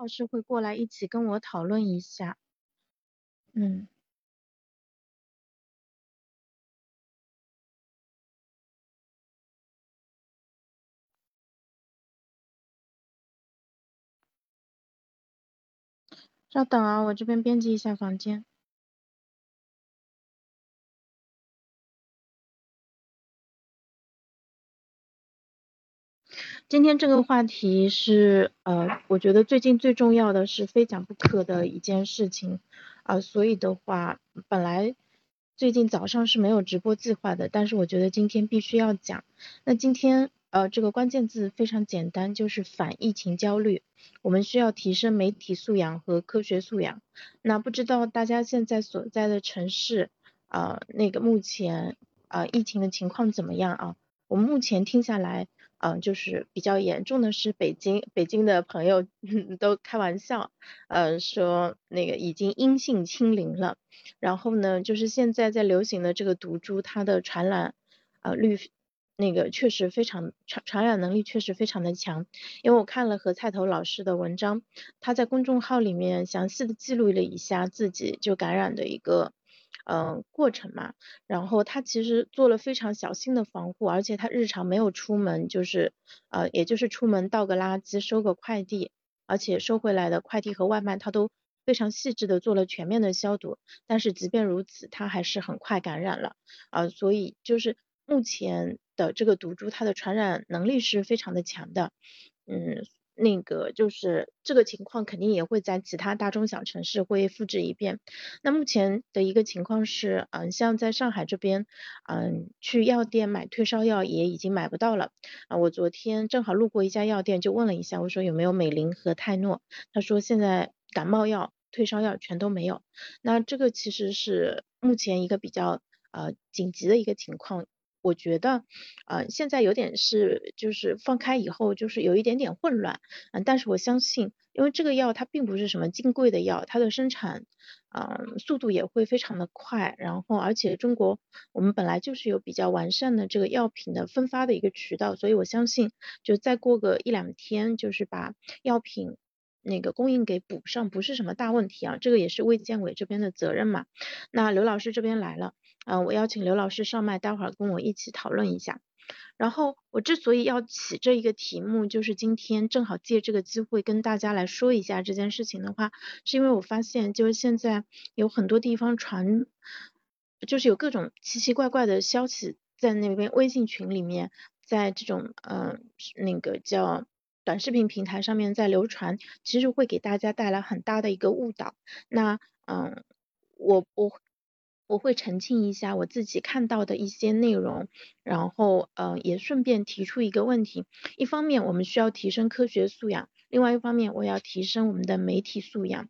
老师会过来一起跟我讨论一下。嗯。稍等啊，我这边编辑一下房间。今天这个话题是呃，我觉得最近最重要的是非讲不可的一件事情啊，所以的话，本来最近早上是没有直播计划的，但是我觉得今天必须要讲。那今天。呃，这个关键字非常简单，就是反疫情焦虑。我们需要提升媒体素养和科学素养。那不知道大家现在所在的城市啊，那个目前啊疫情的情况怎么样啊？我们目前听下来，嗯，就是比较严重的是北京，北京的朋友 都开玩笑，呃，说那个已经阴性清零了。然后呢，就是现在在流行的这个毒株，它的传染啊率。那个确实非常传传染能力确实非常的强，因为我看了何菜头老师的文章，他在公众号里面详细的记录了一下自己就感染的一个嗯过程嘛，然后他其实做了非常小心的防护，而且他日常没有出门，就是呃也就是出门倒个垃圾收个快递，而且收回来的快递和外卖他都非常细致的做了全面的消毒，但是即便如此，他还是很快感染了。啊，所以就是目前。的这个毒株，它的传染能力是非常的强的，嗯，那个就是这个情况肯定也会在其他大中小城市会复制一遍。那目前的一个情况是，嗯，像在上海这边，嗯，去药店买退烧药也已经买不到了。啊，我昨天正好路过一家药店，就问了一下，我说有没有美林和泰诺？他说现在感冒药、退烧药全都没有。那这个其实是目前一个比较呃紧急的一个情况。我觉得，呃，现在有点是就是放开以后就是有一点点混乱，嗯，但是我相信，因为这个药它并不是什么金贵的药，它的生产，嗯，速度也会非常的快，然后而且中国我们本来就是有比较完善的这个药品的分发的一个渠道，所以我相信，就再过个一两天，就是把药品。那个供应给补上不是什么大问题啊，这个也是卫健委这边的责任嘛。那刘老师这边来了，嗯，我邀请刘老师上麦，待会儿跟我一起讨论一下。然后我之所以要起这一个题目，就是今天正好借这个机会跟大家来说一下这件事情的话，是因为我发现就是现在有很多地方传，就是有各种奇奇怪怪的消息在那边微信群里面，在这种嗯那个叫。短视频平台上面在流传，其实会给大家带来很大的一个误导。那嗯，我我我会澄清一下我自己看到的一些内容，然后呃也顺便提出一个问题。一方面我们需要提升科学素养，另外一方面我要提升我们的媒体素养。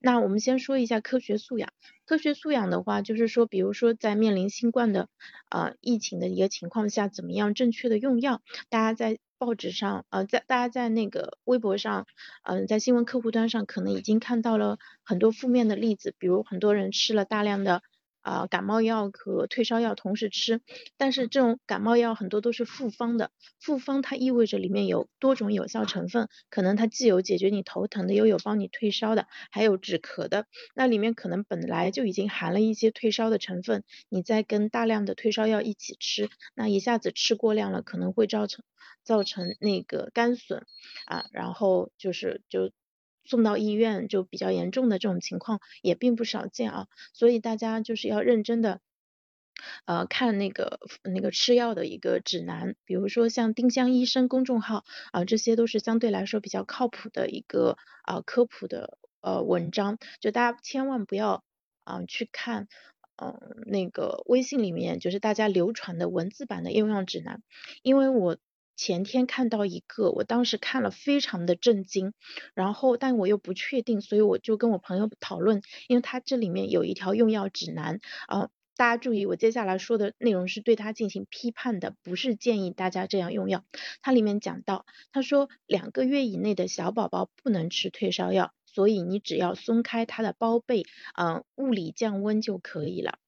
那我们先说一下科学素养。科学素养的话，就是说，比如说在面临新冠的呃疫情的一个情况下，怎么样正确的用药？大家在报纸上，呃，在大家在那个微博上，嗯，在新闻客户端上，可能已经看到了很多负面的例子，比如很多人吃了大量的。啊，感冒药和退烧药同时吃，但是这种感冒药很多都是复方的，复方它意味着里面有多种有效成分，可能它既有解决你头疼的，又有帮你退烧的，还有止咳的，那里面可能本来就已经含了一些退烧的成分，你再跟大量的退烧药一起吃，那一下子吃过量了，可能会造成造成那个肝损啊，然后就是就。送到医院就比较严重的这种情况也并不少见啊，所以大家就是要认真的呃看那个那个吃药的一个指南，比如说像丁香医生公众号啊，这些都是相对来说比较靠谱的一个啊科普的呃文章，就大家千万不要啊去看嗯那个微信里面就是大家流传的文字版的用药指南，因为我。前天看到一个，我当时看了非常的震惊，然后但我又不确定，所以我就跟我朋友讨论，因为它这里面有一条用药指南，啊，大家注意，我接下来说的内容是对它进行批判的，不是建议大家这样用药。它里面讲到，他说两个月以内的小宝宝不能吃退烧药，所以你只要松开它的包被，嗯，物理降温就可以了。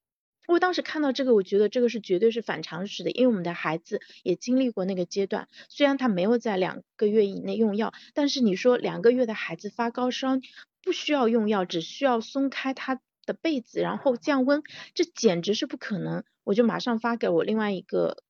我当时看到这个，我觉得这个是绝对是反常识的，因为我们的孩子也经历过那个阶段，虽然他没有在两个月以内用药，但是你说两个月的孩子发高烧不需要用药，只需要松开他的被子然后降温，这简直是不可能。我就马上发给我另外一个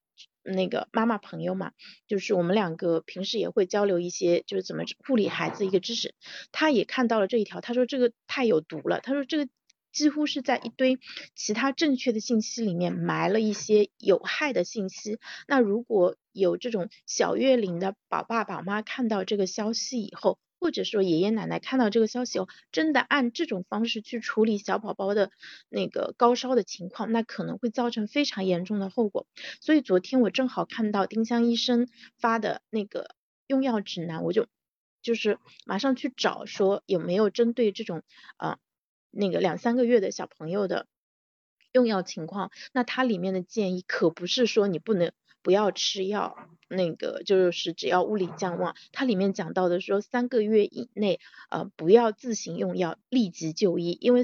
那个妈妈朋友嘛，就是我们两个平时也会交流一些就是怎么护理孩子一个知识，他也看到了这一条，他说这个太有毒了，他说这个。几乎是在一堆其他正确的信息里面埋了一些有害的信息。那如果有这种小月龄的宝爸宝妈看到这个消息以后，或者说爷爷奶奶看到这个消息后，真的按这种方式去处理小宝宝的那个高烧的情况，那可能会造成非常严重的后果。所以昨天我正好看到丁香医生发的那个用药指南，我就就是马上去找说有没有针对这种啊。那个两三个月的小朋友的用药情况，那它里面的建议可不是说你不能不要吃药，那个就是只要物理降温，它里面讲到的说三个月以内呃不要自行用药，立即就医，因为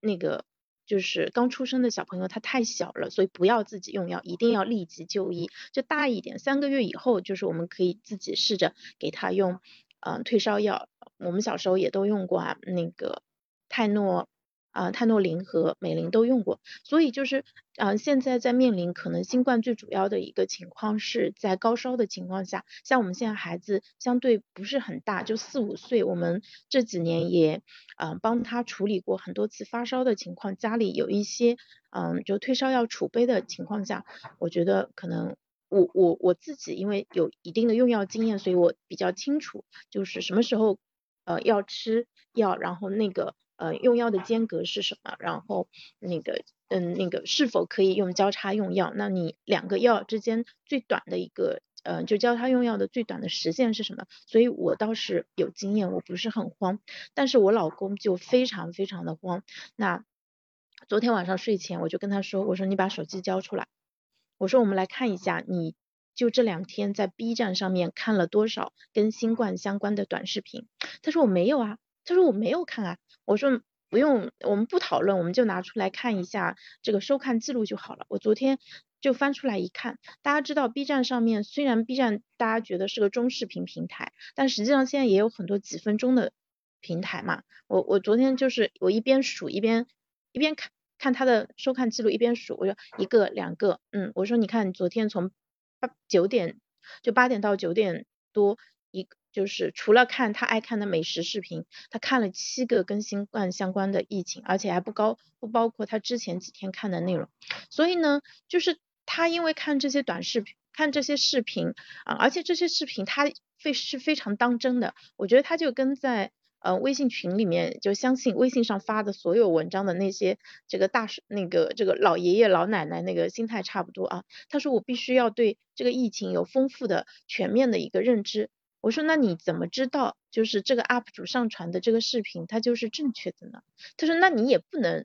那个就是刚出生的小朋友他太小了，所以不要自己用药，一定要立即就医。就大一点，三个月以后就是我们可以自己试着给他用嗯退烧药，我们小时候也都用过啊那个。泰诺啊，泰诺林和美林都用过，所以就是啊，现在在面临可能新冠最主要的一个情况是在高烧的情况下，像我们现在孩子相对不是很大，就四五岁，我们这几年也嗯帮他处理过很多次发烧的情况，家里有一些嗯就退烧药储备的情况下，我觉得可能我我我自己因为有一定的用药经验，所以我比较清楚就是什么时候呃要吃药，然后那个。呃，用药的间隔是什么？然后那个，嗯，那个是否可以用交叉用药？那你两个药之间最短的一个，呃，就交叉用药的最短的时限是什么？所以我倒是有经验，我不是很慌。但是我老公就非常非常的慌。那昨天晚上睡前我就跟他说，我说你把手机交出来，我说我们来看一下，你就这两天在 B 站上面看了多少跟新冠相关的短视频？他说我没有啊。他说我没有看啊，我说不用，我们不讨论，我们就拿出来看一下这个收看记录就好了。我昨天就翻出来一看，大家知道 B 站上面虽然 B 站大家觉得是个中视频平台，但实际上现在也有很多几分钟的平台嘛。我我昨天就是我一边数一边一边看看他的收看记录，一边数，我说一个两个，嗯，我说你看昨天从八九点就八点到九点多一。就是除了看他爱看的美食视频，他看了七个跟新冠相关的疫情，而且还不高不包括他之前几天看的内容。所以呢，就是他因为看这些短视频，看这些视频啊，而且这些视频他非是非常当真的。我觉得他就跟在呃微信群里面就相信微信上发的所有文章的那些这个大那个这个老爷爷老奶奶那个心态差不多啊。他说我必须要对这个疫情有丰富的全面的一个认知。我说那你怎么知道就是这个 UP 主上传的这个视频它就是正确的呢？他说那你也不能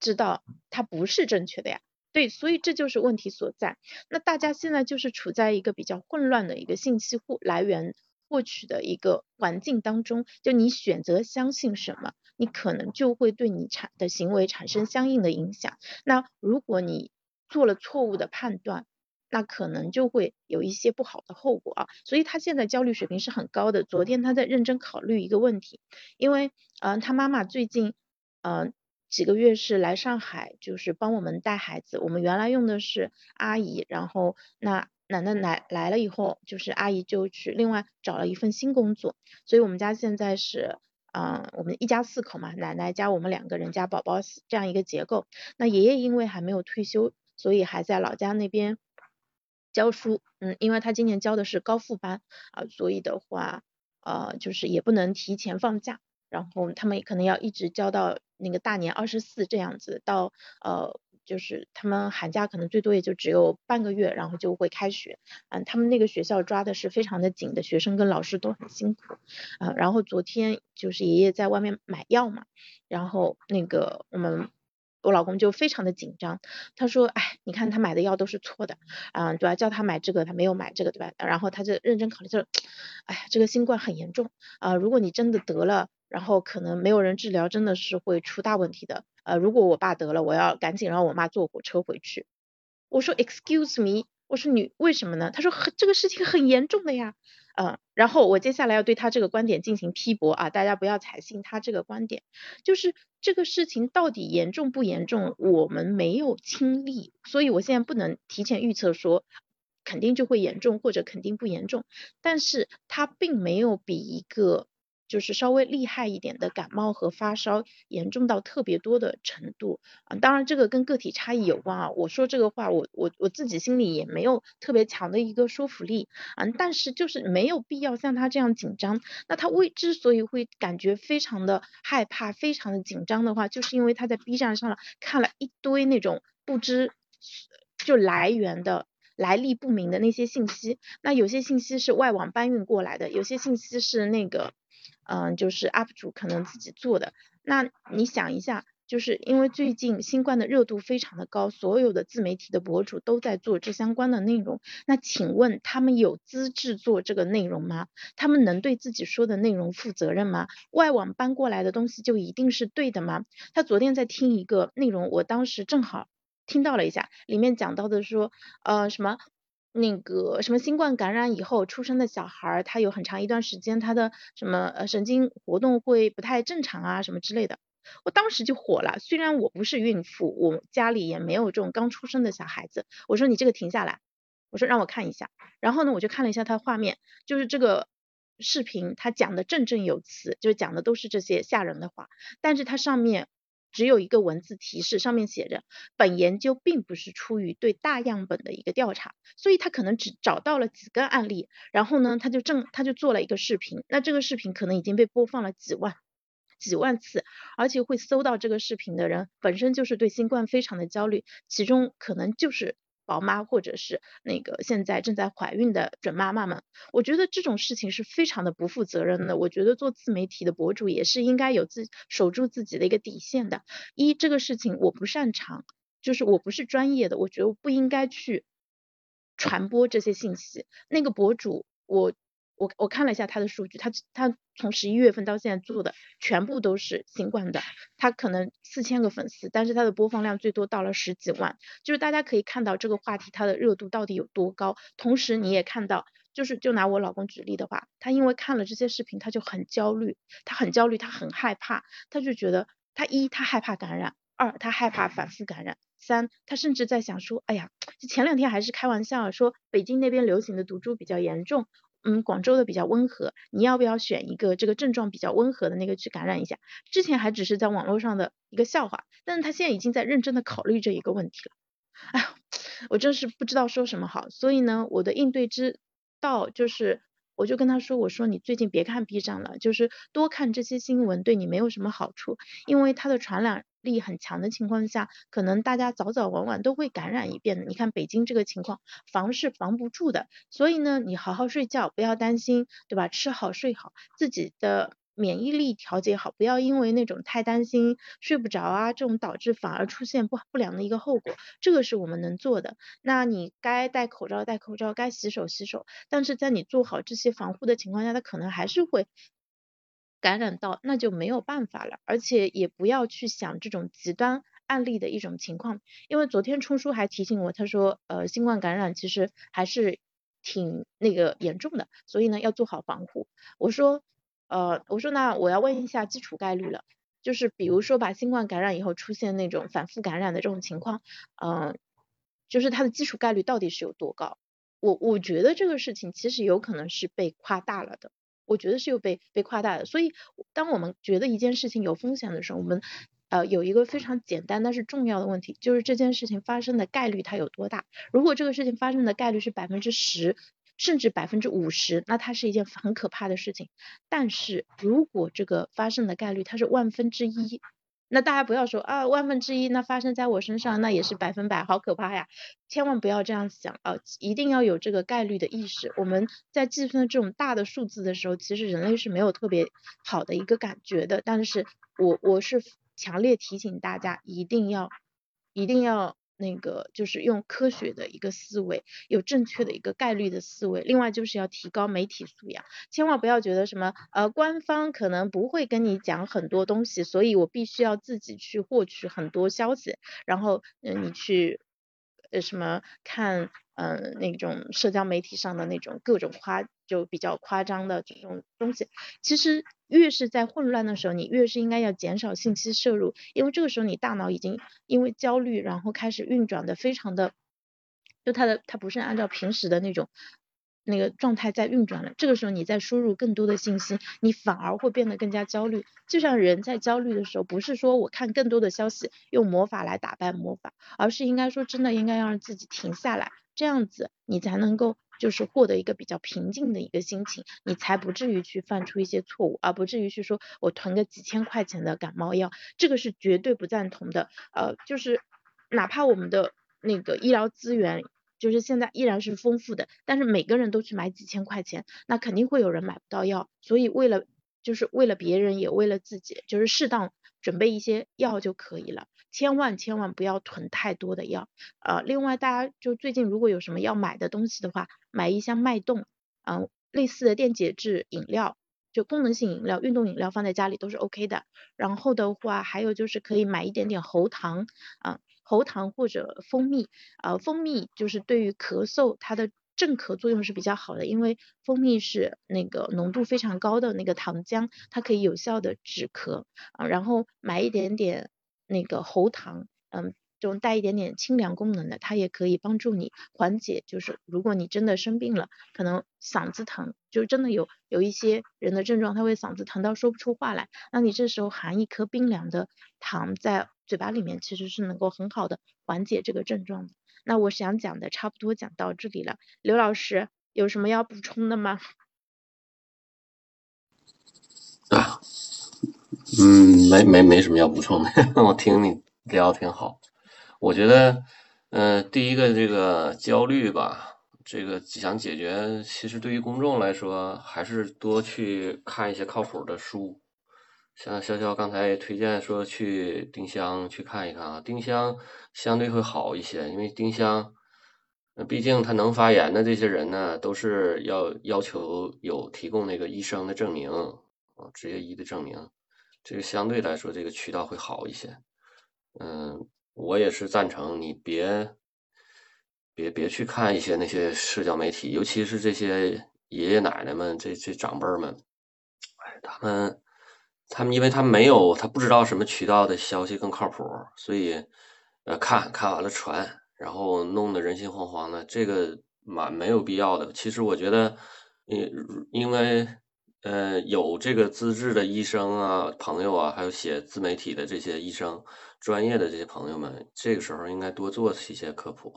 知道它不是正确的呀。对，所以这就是问题所在。那大家现在就是处在一个比较混乱的一个信息获来源获取的一个环境当中，就你选择相信什么，你可能就会对你产的行为产生相应的影响。那如果你做了错误的判断，那可能就会有一些不好的后果啊，所以他现在焦虑水平是很高的。昨天他在认真考虑一个问题，因为嗯，他妈妈最近嗯几个月是来上海，就是帮我们带孩子。我们原来用的是阿姨，然后那奶奶来来了以后，就是阿姨就去另外找了一份新工作，所以我们家现在是嗯我们一家四口嘛，奶奶加我们两个人加宝宝这样一个结构。那爷爷因为还没有退休，所以还在老家那边。教书，嗯，因为他今年教的是高复班啊，所以的话，呃，就是也不能提前放假，然后他们可能要一直教到那个大年二十四这样子，到呃，就是他们寒假可能最多也就只有半个月，然后就会开学，嗯，他们那个学校抓的是非常的紧的，学生跟老师都很辛苦，啊，然后昨天就是爷爷在外面买药嘛，然后那个我们。我老公就非常的紧张，他说，哎，你看他买的药都是错的，啊，对吧？叫他买这个，他没有买这个，对吧？然后他就认真考虑，就，哎，这个新冠很严重啊，如果你真的得了，然后可能没有人治疗，真的是会出大问题的。呃，如果我爸得了，我要赶紧让我妈坐火车回去。我说 Excuse me，我说你为什么呢？他说这个事情很严重的呀。嗯，然后我接下来要对他这个观点进行批驳啊，大家不要采信他这个观点，就是这个事情到底严重不严重，我们没有亲历，所以我现在不能提前预测说肯定就会严重或者肯定不严重，但是它并没有比一个。就是稍微厉害一点的感冒和发烧严重到特别多的程度啊，当然这个跟个体差异有关啊。我说这个话，我我我自己心里也没有特别强的一个说服力啊，但是就是没有必要像他这样紧张。那他为之所以会感觉非常的害怕、非常的紧张的话，就是因为他在 B 站上了看了一堆那种不知就来源的、来历不明的那些信息。那有些信息是外网搬运过来的，有些信息是那个。嗯，就是 UP 主可能自己做的。那你想一下，就是因为最近新冠的热度非常的高，所有的自媒体的博主都在做这相关的内容。那请问他们有资质做这个内容吗？他们能对自己说的内容负责任吗？外网搬过来的东西就一定是对的吗？他昨天在听一个内容，我当时正好听到了一下，里面讲到的说，呃，什么？那个什么新冠感染以后出生的小孩，他有很长一段时间他的什么呃神经活动会不太正常啊什么之类的，我当时就火了。虽然我不是孕妇，我家里也没有这种刚出生的小孩子，我说你这个停下来，我说让我看一下。然后呢，我就看了一下他的画面，就是这个视频他讲的振振有词，就是讲的都是这些吓人的话，但是它上面。只有一个文字提示，上面写着本研究并不是出于对大样本的一个调查，所以他可能只找到了几个案例，然后呢，他就正他就做了一个视频，那这个视频可能已经被播放了几万几万次，而且会搜到这个视频的人本身就是对新冠非常的焦虑，其中可能就是。宝妈或者是那个现在正在怀孕的准妈妈们，我觉得这种事情是非常的不负责任的。我觉得做自媒体的博主也是应该有自守住自己的一个底线的。一这个事情我不擅长，就是我不是专业的，我觉得我不应该去传播这些信息。那个博主我。我我看了一下他的数据，他他从十一月份到现在做的全部都是新冠的，他可能四千个粉丝，但是他的播放量最多到了十几万，就是大家可以看到这个话题它的热度到底有多高。同时你也看到，就是就拿我老公举例的话，他因为看了这些视频，他就很焦虑，他很焦虑，他很害怕，他就觉得他一他害怕感染，二他害怕反复感染，三他甚至在想说，哎呀，就前两天还是开玩笑说北京那边流行的毒株比较严重。嗯，广州的比较温和，你要不要选一个这个症状比较温和的那个去感染一下？之前还只是在网络上的一个笑话，但是他现在已经在认真的考虑这一个问题了。哎呀，我真是不知道说什么好。所以呢，我的应对之道就是，我就跟他说，我说你最近别看 B 站了，就是多看这些新闻对你没有什么好处，因为它的传染。力很强的情况下，可能大家早早晚晚都会感染一遍的。你看北京这个情况，防是防不住的。所以呢，你好好睡觉，不要担心，对吧？吃好睡好，自己的免疫力调节好，不要因为那种太担心睡不着啊，这种导致反而出现不不良的一个后果。这个是我们能做的。那你该戴口罩戴口罩，该洗手洗手。但是在你做好这些防护的情况下，它可能还是会。感染到那就没有办法了，而且也不要去想这种极端案例的一种情况，因为昨天冲叔还提醒我，他说呃新冠感染其实还是挺那个严重的，所以呢要做好防护。我说呃我说那我要问一下基础概率了，就是比如说把新冠感染以后出现那种反复感染的这种情况，嗯，就是它的基础概率到底是有多高？我我觉得这个事情其实有可能是被夸大了的。我觉得是有被被夸大的，所以当我们觉得一件事情有风险的时候，我们呃有一个非常简单但是重要的问题，就是这件事情发生的概率它有多大？如果这个事情发生的概率是百分之十，甚至百分之五十，那它是一件很可怕的事情。但是如果这个发生的概率它是万分之一，那大家不要说啊万分之一，那发生在我身上那也是百分百，好可怕呀！千万不要这样想啊，一定要有这个概率的意识。我们在计算这种大的数字的时候，其实人类是没有特别好的一个感觉的。但是我我是强烈提醒大家，一定要一定要那个就是用科学的一个思维，有正确的一个概率的思维。另外就是要提高媒体素养，千万不要觉得什么呃官方可能不会跟你讲很多东西，所以我必须要自己去获取很多消息，然后嗯你去呃什么看嗯那种社交媒体上的那种各种夸就比较夸张的这种东西。其实越是在混乱的时候，你越是应该要减少信息摄入，因为这个时候你大脑已经因为焦虑，然后开始运转的非常的，就它的它不是按照平时的那种那个状态在运转了。这个时候你再输入更多的信息，你反而会变得更加焦虑。就像人在焦虑的时候，不是说我看更多的消息，用魔法来打败魔法，而是应该说真的应该要让自己停下来，这样子你才能够。就是获得一个比较平静的一个心情，你才不至于去犯出一些错误，而不至于去说我囤个几千块钱的感冒药，这个是绝对不赞同的。呃，就是哪怕我们的那个医疗资源，就是现在依然是丰富的，但是每个人都去买几千块钱，那肯定会有人买不到药。所以为了就是为了别人也为了自己，就是适当准备一些药就可以了。千万千万不要囤太多的药，呃，另外大家就最近如果有什么要买的东西的话，买一箱脉动，嗯，类似的电解质饮料，就功能性饮料、运动饮料放在家里都是 OK 的。然后的话，还有就是可以买一点点喉糖，啊，喉糖或者蜂蜜，呃，蜂蜜就是对于咳嗽它的镇咳作用是比较好的，因为蜂蜜是那个浓度非常高的那个糖浆，它可以有效的止咳，啊，然后买一点点。那个喉糖，嗯，这种带一点点清凉功能的，它也可以帮助你缓解。就是如果你真的生病了，可能嗓子疼，就真的有有一些人的症状，他会嗓子疼到说不出话来，那你这时候含一颗冰凉的糖在嘴巴里面，其实是能够很好的缓解这个症状的。那我想讲的差不多讲到这里了，刘老师有什么要补充的吗？啊。嗯，没没没什么要补充的，我听你聊挺好。我觉得，嗯，第一个这个焦虑吧，这个想解决，其实对于公众来说，还是多去看一些靠谱的书。像潇潇刚才也推荐说去丁香去看一看啊，丁香相对会好一些，因为丁香，毕竟他能发言的这些人呢，都是要要求有提供那个医生的证明啊，执业医的证明。这个相对来说，这个渠道会好一些。嗯，我也是赞成你别别别去看一些那些社交媒体，尤其是这些爷爷奶奶们、这这长辈们，哎，他们他们，因为他没有，他不知道什么渠道的消息更靠谱，所以呃，看看完了传，然后弄得人心惶惶的，这个蛮没有必要的。其实我觉得，因因为。呃，有这个资质的医生啊，朋友啊，还有写自媒体的这些医生，专业的这些朋友们，这个时候应该多做一些科普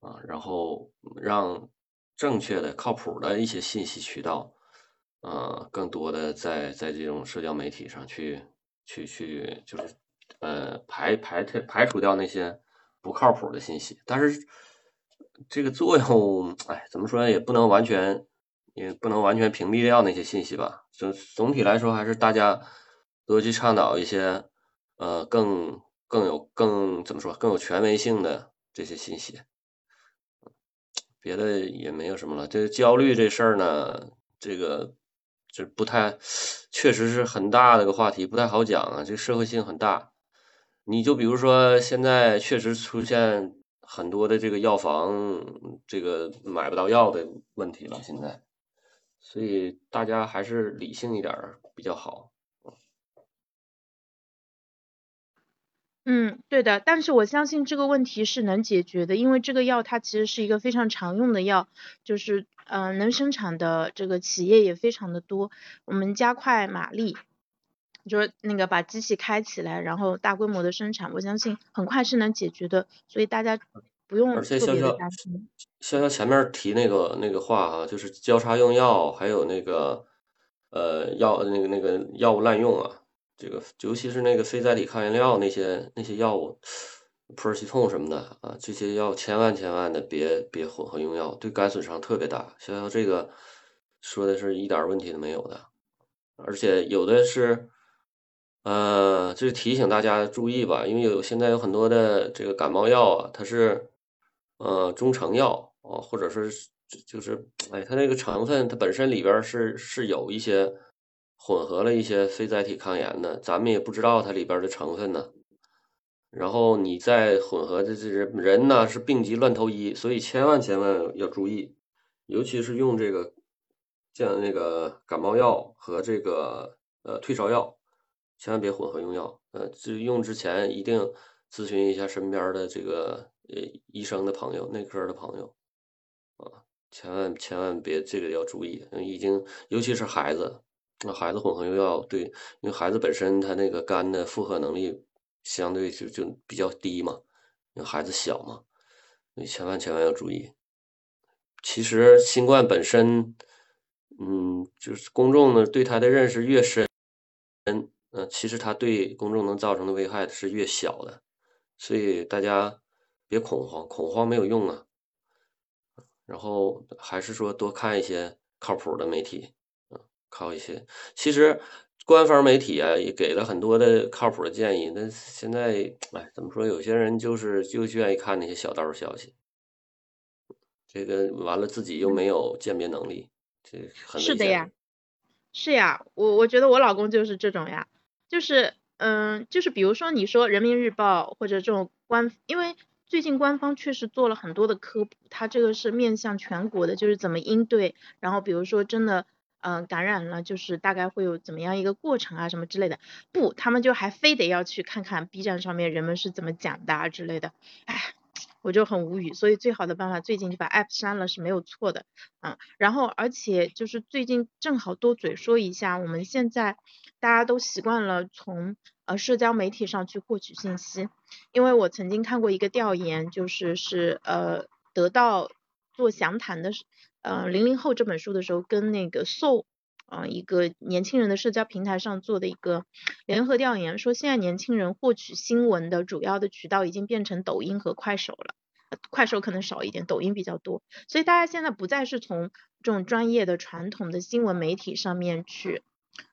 啊，然后让正确的、靠谱的一些信息渠道，呃，更多的在在这种社交媒体上去去去，就是呃排排排排除掉那些不靠谱的信息。但是这个作用，哎，怎么说也不能完全。也不能完全屏蔽掉那些信息吧。总总体来说，还是大家多去倡导一些，呃，更更有更怎么说更有权威性的这些信息。别的也没有什么了。这焦虑这事儿呢，这个这不太，确实是很大的个话题，不太好讲啊。这社会性很大。你就比如说，现在确实出现很多的这个药房这个买不到药的问题了，现在。所以大家还是理性一点比较好。嗯，对的，但是我相信这个问题是能解决的，因为这个药它其实是一个非常常用的药，就是嗯能生产的这个企业也非常的多。我们加快马力，就是那个把机器开起来，然后大规模的生产，我相信很快是能解决的。所以大家。不用特别的担心。像像前面提那个那个话啊，就是交叉用药，还有那个呃药那个那个药物滥用啊，这个尤其是那个非甾体抗炎药那些那些药物，普尔西痛什么的啊，这些药千万千万的别别混合用药，对肝损伤特别大。像像这个说的是一点问题都没有的，而且有的是呃，这提醒大家注意吧，因为有现在有很多的这个感冒药啊，它是呃中成药啊，或者说是就是哎，它那个成分它本身里边是是有一些混合了一些非甾体抗炎的，咱们也不知道它里边的成分呢。然后你再混合的这人人呢是病急乱投医，所以千万千万要注意，尤其是用这个像那个感冒药和这个呃退烧药，千万别混合用药。呃，就用之前一定咨询一下身边的这个呃医生的朋友、内科的朋友啊，千万千万别这个要注意。已经尤其是孩子，那孩子混合用药，对，因为孩子本身他那个肝的负荷能力。相对就就比较低嘛，因为孩子小嘛，你千万千万要注意。其实新冠本身，嗯，就是公众呢对它的认识越深，嗯，其实它对公众能造成的危害是越小的，所以大家别恐慌，恐慌没有用啊。然后还是说多看一些靠谱的媒体，嗯，靠一些，其实。官方媒体啊，也给了很多的靠谱的建议。但现在，哎，怎么说？有些人就是就愿意看那些小道消息，这个完了自己又没有鉴别能力，这很是的呀，是呀，我我觉得我老公就是这种呀，就是嗯，就是比如说你说人民日报或者这种官，因为最近官方确实做了很多的科普，它这个是面向全国的，就是怎么应对，然后比如说真的。嗯，感染了就是大概会有怎么样一个过程啊，什么之类的。不，他们就还非得要去看看 B 站上面人们是怎么讲的啊之类的。哎，我就很无语。所以最好的办法，最近就把 App 删了是没有错的。嗯，然后而且就是最近正好多嘴说一下，我们现在大家都习惯了从呃社交媒体上去获取信息，因为我曾经看过一个调研，就是是呃得到做详谈的。呃，零零后这本书的时候，跟那个 So，啊，一个年轻人的社交平台上做的一个联合调研，说现在年轻人获取新闻的主要的渠道已经变成抖音和快手了，快手可能少一点，抖音比较多，所以大家现在不再是从这种专业的传统的新闻媒体上面去。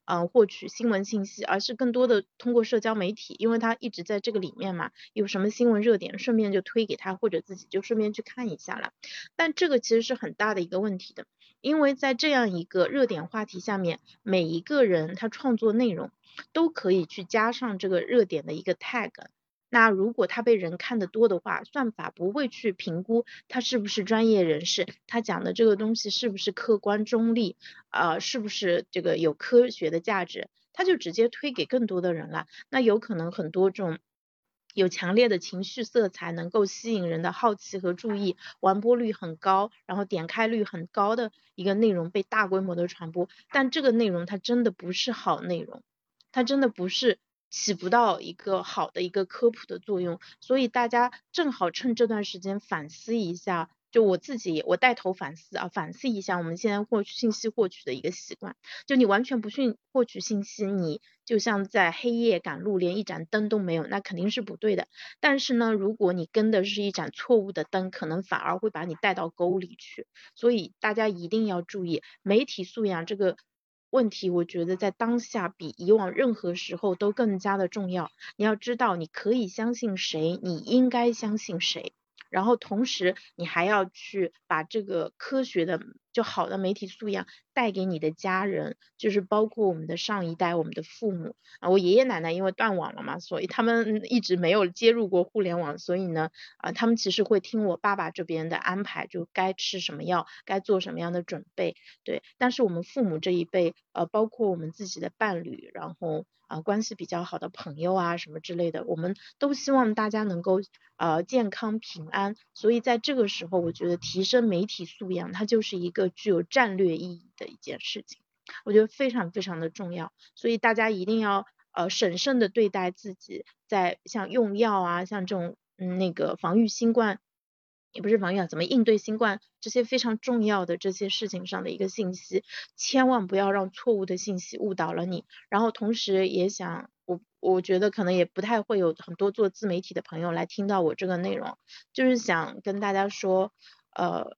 嗯，获取新闻信息，而是更多的通过社交媒体，因为他一直在这个里面嘛，有什么新闻热点，顺便就推给他，或者自己就顺便去看一下了。但这个其实是很大的一个问题的，因为在这样一个热点话题下面，每一个人他创作内容都可以去加上这个热点的一个 tag。那如果他被人看得多的话，算法不会去评估他是不是专业人士，他讲的这个东西是不是客观中立，呃，是不是这个有科学的价值，他就直接推给更多的人了。那有可能很多这种有强烈的情绪色彩，能够吸引人的好奇和注意，完播率很高，然后点开率很高的一个内容被大规模的传播，但这个内容它真的不是好内容，它真的不是。起不到一个好的一个科普的作用，所以大家正好趁这段时间反思一下，就我自己我带头反思啊，反思一下我们现在获取信息获取的一个习惯，就你完全不去获取信息，你就像在黑夜赶路，连一盏灯都没有，那肯定是不对的。但是呢，如果你跟的是一盏错误的灯，可能反而会把你带到沟里去。所以大家一定要注意媒体素养这个。问题我觉得在当下比以往任何时候都更加的重要。你要知道，你可以相信谁，你应该相信谁。然后同时，你还要去把这个科学的。就好的媒体素养带给你的家人，就是包括我们的上一代，我们的父母啊，我爷爷奶奶因为断网了嘛，所以他们一直没有接入过互联网，所以呢，啊，他们其实会听我爸爸这边的安排，就该吃什么药，该做什么样的准备，对。但是我们父母这一辈，呃，包括我们自己的伴侣，然后啊，关系比较好的朋友啊，什么之类的，我们都希望大家能够呃健康平安，所以在这个时候，我觉得提升媒体素养，它就是一个。具有战略意义的一件事情，我觉得非常非常的重要，所以大家一定要呃审慎的对待自己在像用药啊，像这种嗯那个防御新冠，也不是防御啊，怎么应对新冠这些非常重要的这些事情上的一个信息，千万不要让错误的信息误导了你。然后同时也想我我觉得可能也不太会有很多做自媒体的朋友来听到我这个内容，就是想跟大家说呃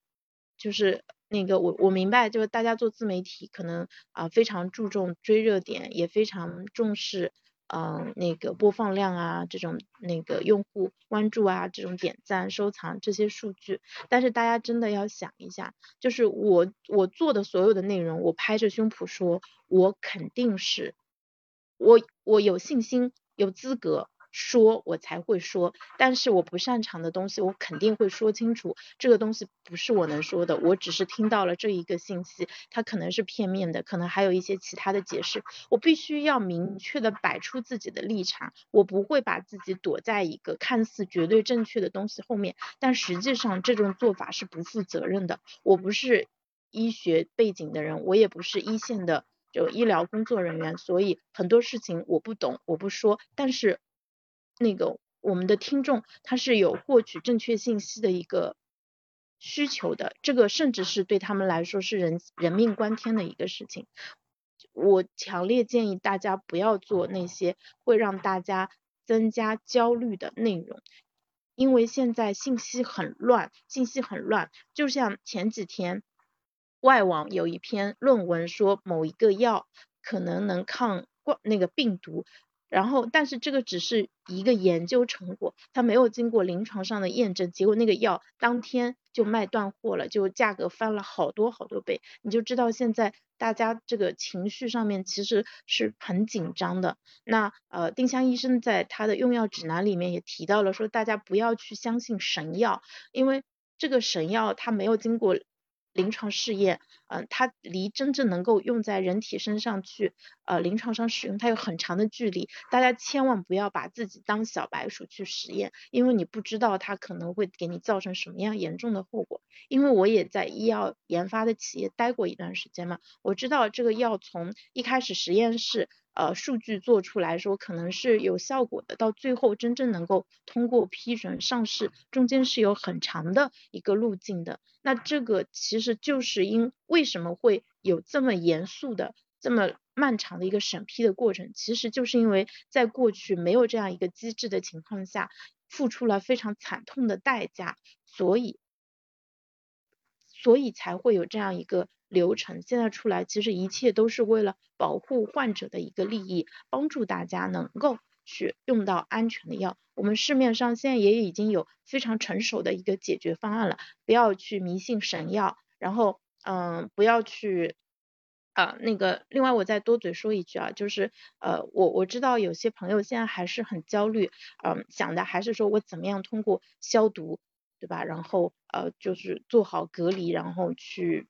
就是。那个我我明白，就是大家做自媒体可能啊非常注重追热点，也非常重视嗯，那个播放量啊，这种那个用户关注啊，这种点赞、收藏这些数据。但是大家真的要想一下，就是我我做的所有的内容，我拍着胸脯说，我肯定是，我我有信心，有资格。说我才会说，但是我不擅长的东西，我肯定会说清楚。这个东西不是我能说的，我只是听到了这一个信息，它可能是片面的，可能还有一些其他的解释。我必须要明确的摆出自己的立场，我不会把自己躲在一个看似绝对正确的东西后面，但实际上这种做法是不负责任的。我不是医学背景的人，我也不是一线的就医疗工作人员，所以很多事情我不懂，我不说，但是。那个我们的听众他是有获取正确信息的一个需求的，这个甚至是对他们来说是人人命关天的一个事情。我强烈建议大家不要做那些会让大家增加焦虑的内容，因为现在信息很乱，信息很乱。就像前几天外网有一篇论文说某一个药可能能抗冠那个病毒。然后，但是这个只是一个研究成果，它没有经过临床上的验证，结果那个药当天就卖断货了，就价格翻了好多好多倍，你就知道现在大家这个情绪上面其实是很紧张的。那呃，丁香医生在他的用药指南里面也提到了，说大家不要去相信神药，因为这个神药它没有经过。临床试验，嗯，它离真正能够用在人体身上去，呃，临床上使用，它有很长的距离。大家千万不要把自己当小白鼠去实验，因为你不知道它可能会给你造成什么样严重的后果。因为我也在医药研发的企业待过一段时间嘛，我知道这个药从一开始实验室。呃，数据做出来说可能是有效果的，到最后真正能够通过批准上市，中间是有很长的一个路径的。那这个其实就是因为什么会有这么严肃的、这么漫长的一个审批的过程，其实就是因为在过去没有这样一个机制的情况下，付出了非常惨痛的代价，所以，所以才会有这样一个。流程现在出来，其实一切都是为了保护患者的一个利益，帮助大家能够去用到安全的药。我们市面上现在也已经有非常成熟的一个解决方案了，不要去迷信神药，然后嗯，不要去啊那个。另外我再多嘴说一句啊，就是呃我我知道有些朋友现在还是很焦虑，嗯，想的还是说我怎么样通过消毒，对吧？然后呃就是做好隔离，然后去。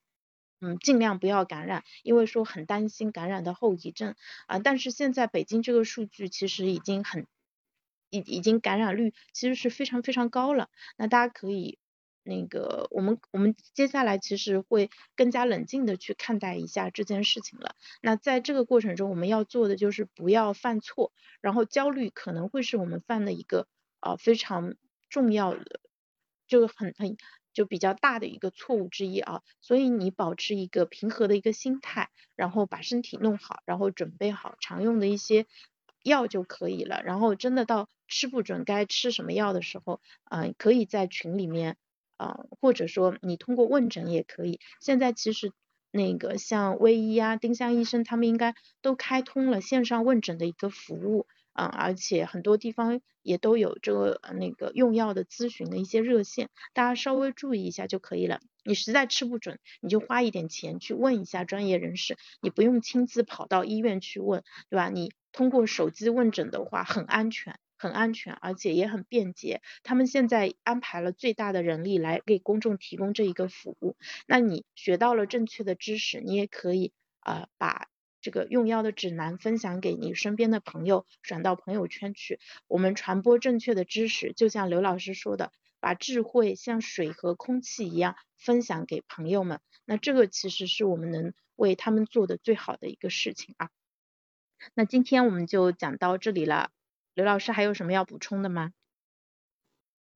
嗯，尽量不要感染，因为说很担心感染的后遗症啊。但是现在北京这个数据其实已经很，已已经感染率其实是非常非常高了。那大家可以那个，我们我们接下来其实会更加冷静的去看待一下这件事情了。那在这个过程中，我们要做的就是不要犯错，然后焦虑可能会是我们犯的一个啊非常重要的，就很很。就比较大的一个错误之一啊，所以你保持一个平和的一个心态，然后把身体弄好，然后准备好常用的一些药就可以了。然后真的到吃不准该吃什么药的时候，嗯，可以在群里面啊，或者说你通过问诊也可以。现在其实那个像卫医啊、丁香医生他们应该都开通了线上问诊的一个服务。嗯，而且很多地方也都有这个那个用药的咨询的一些热线，大家稍微注意一下就可以了。你实在吃不准，你就花一点钱去问一下专业人士，你不用亲自跑到医院去问，对吧？你通过手机问诊的话，很安全，很安全，而且也很便捷。他们现在安排了最大的人力来给公众提供这一个服务。那你学到了正确的知识，你也可以啊把。这个用药的指南分享给你身边的朋友，转到朋友圈去。我们传播正确的知识，就像刘老师说的，把智慧像水和空气一样分享给朋友们。那这个其实是我们能为他们做的最好的一个事情啊。那今天我们就讲到这里了，刘老师还有什么要补充的吗？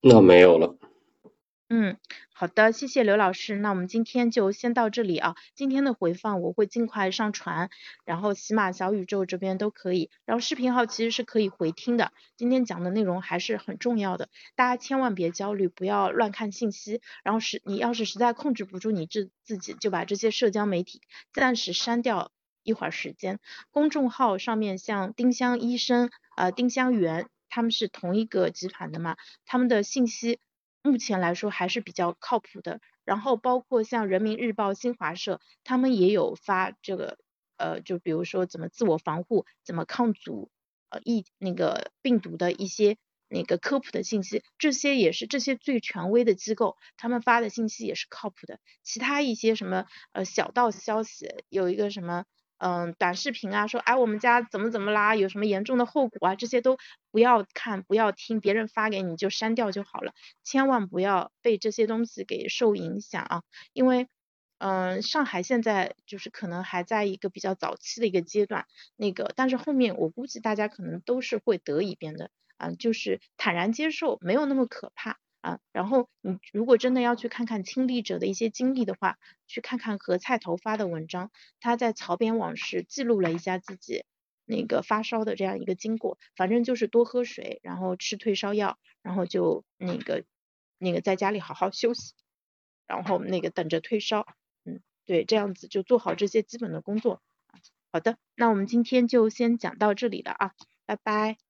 那没有了。嗯，好的，谢谢刘老师。那我们今天就先到这里啊。今天的回放我会尽快上传，然后喜马小宇宙这边都可以。然后视频号其实是可以回听的。今天讲的内容还是很重要的，大家千万别焦虑，不要乱看信息。然后是你要是实在控制不住你自自己，就把这些社交媒体暂时删掉。一会儿时间。公众号上面像丁香医生、呃丁香园，他们是同一个集团的嘛，他们的信息目前来说还是比较靠谱的。然后包括像人民日报、新华社，他们也有发这个呃，就比如说怎么自我防护、怎么抗阻呃疫那个病毒的一些。那个科普的信息，这些也是这些最权威的机构，他们发的信息也是靠谱的。其他一些什么呃小道消息，有一个什么嗯短视频啊，说哎我们家怎么怎么啦，有什么严重的后果啊，这些都不要看不要听，别人发给你就删掉就好了，千万不要被这些东西给受影响啊，因为嗯上海现在就是可能还在一个比较早期的一个阶段，那个但是后面我估计大家可能都是会得一遍的。嗯，就是坦然接受，没有那么可怕啊。然后你如果真的要去看看亲历者的一些经历的话，去看看何菜头发的文章，他在草编往事记录了一下自己那个发烧的这样一个经过。反正就是多喝水，然后吃退烧药，然后就那个那个在家里好好休息，然后那个等着退烧。嗯，对，这样子就做好这些基本的工作。好的，那我们今天就先讲到这里了啊，拜拜。